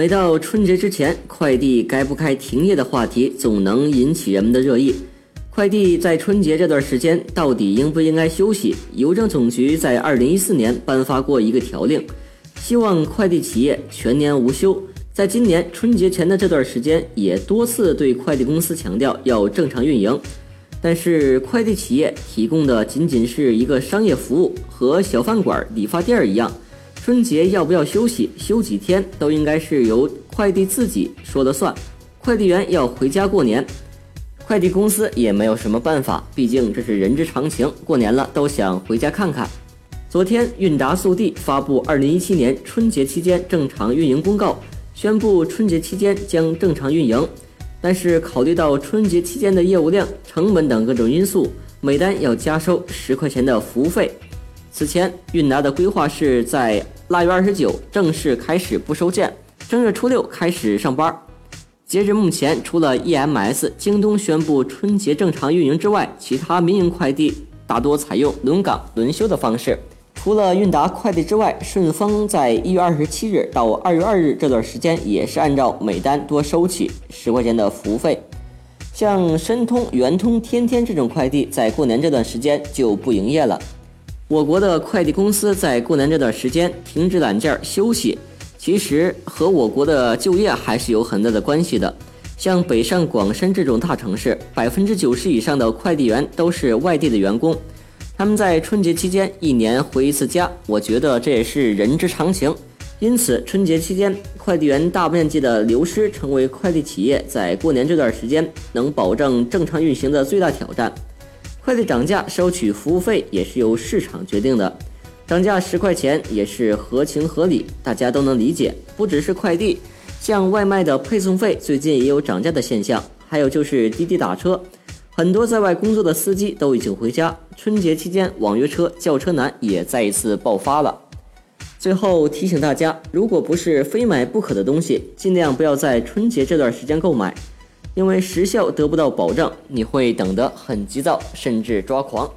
每到春节之前，快递该不该停业的话题总能引起人们的热议。快递在春节这段时间到底应不应该休息？邮政总局在二零一四年颁发过一个条令，希望快递企业全年无休。在今年春节前的这段时间，也多次对快递公司强调要正常运营。但是，快递企业提供的仅仅是一个商业服务，和小饭馆、理发店一样。春节要不要休息，休几天都应该是由快递自己说了算。快递员要回家过年，快递公司也没有什么办法，毕竟这是人之常情。过年了都想回家看看。昨天，韵达速递发布二零一七年春节期间正常运营公告，宣布春节期间将正常运营，但是考虑到春节期间的业务量、成本等各种因素，每单要加收十块钱的服务费。此前，韵达的规划是在腊月二十九正式开始不收件，正月初六开始上班。截至目前，除了 EMS、京东宣布春节正常运营之外，其他民营快递大多采用轮岗轮休的方式。除了韵达快递之外，顺丰在一月二十七日到二月二日这段时间也是按照每单多收取十块钱的服务费。像申通、圆通、天天这种快递，在过年这段时间就不营业了。我国的快递公司在过年这段时间停止揽件休息，其实和我国的就业还是有很大的关系的。像北上广深这种大城市，百分之九十以上的快递员都是外地的员工，他们在春节期间一年回一次家，我觉得这也是人之常情。因此，春节期间快递员大面积的流失，成为快递企业在过年这段时间能保证正常运行的最大挑战。快递涨价收取服务费也是由市场决定的，涨价十块钱也是合情合理，大家都能理解。不只是快递，像外卖的配送费最近也有涨价的现象，还有就是滴滴打车，很多在外工作的司机都已经回家。春节期间网约车叫车难也再一次爆发了。最后提醒大家，如果不是非买不可的东西，尽量不要在春节这段时间购买。因为时效得不到保障，你会等得很急躁，甚至抓狂。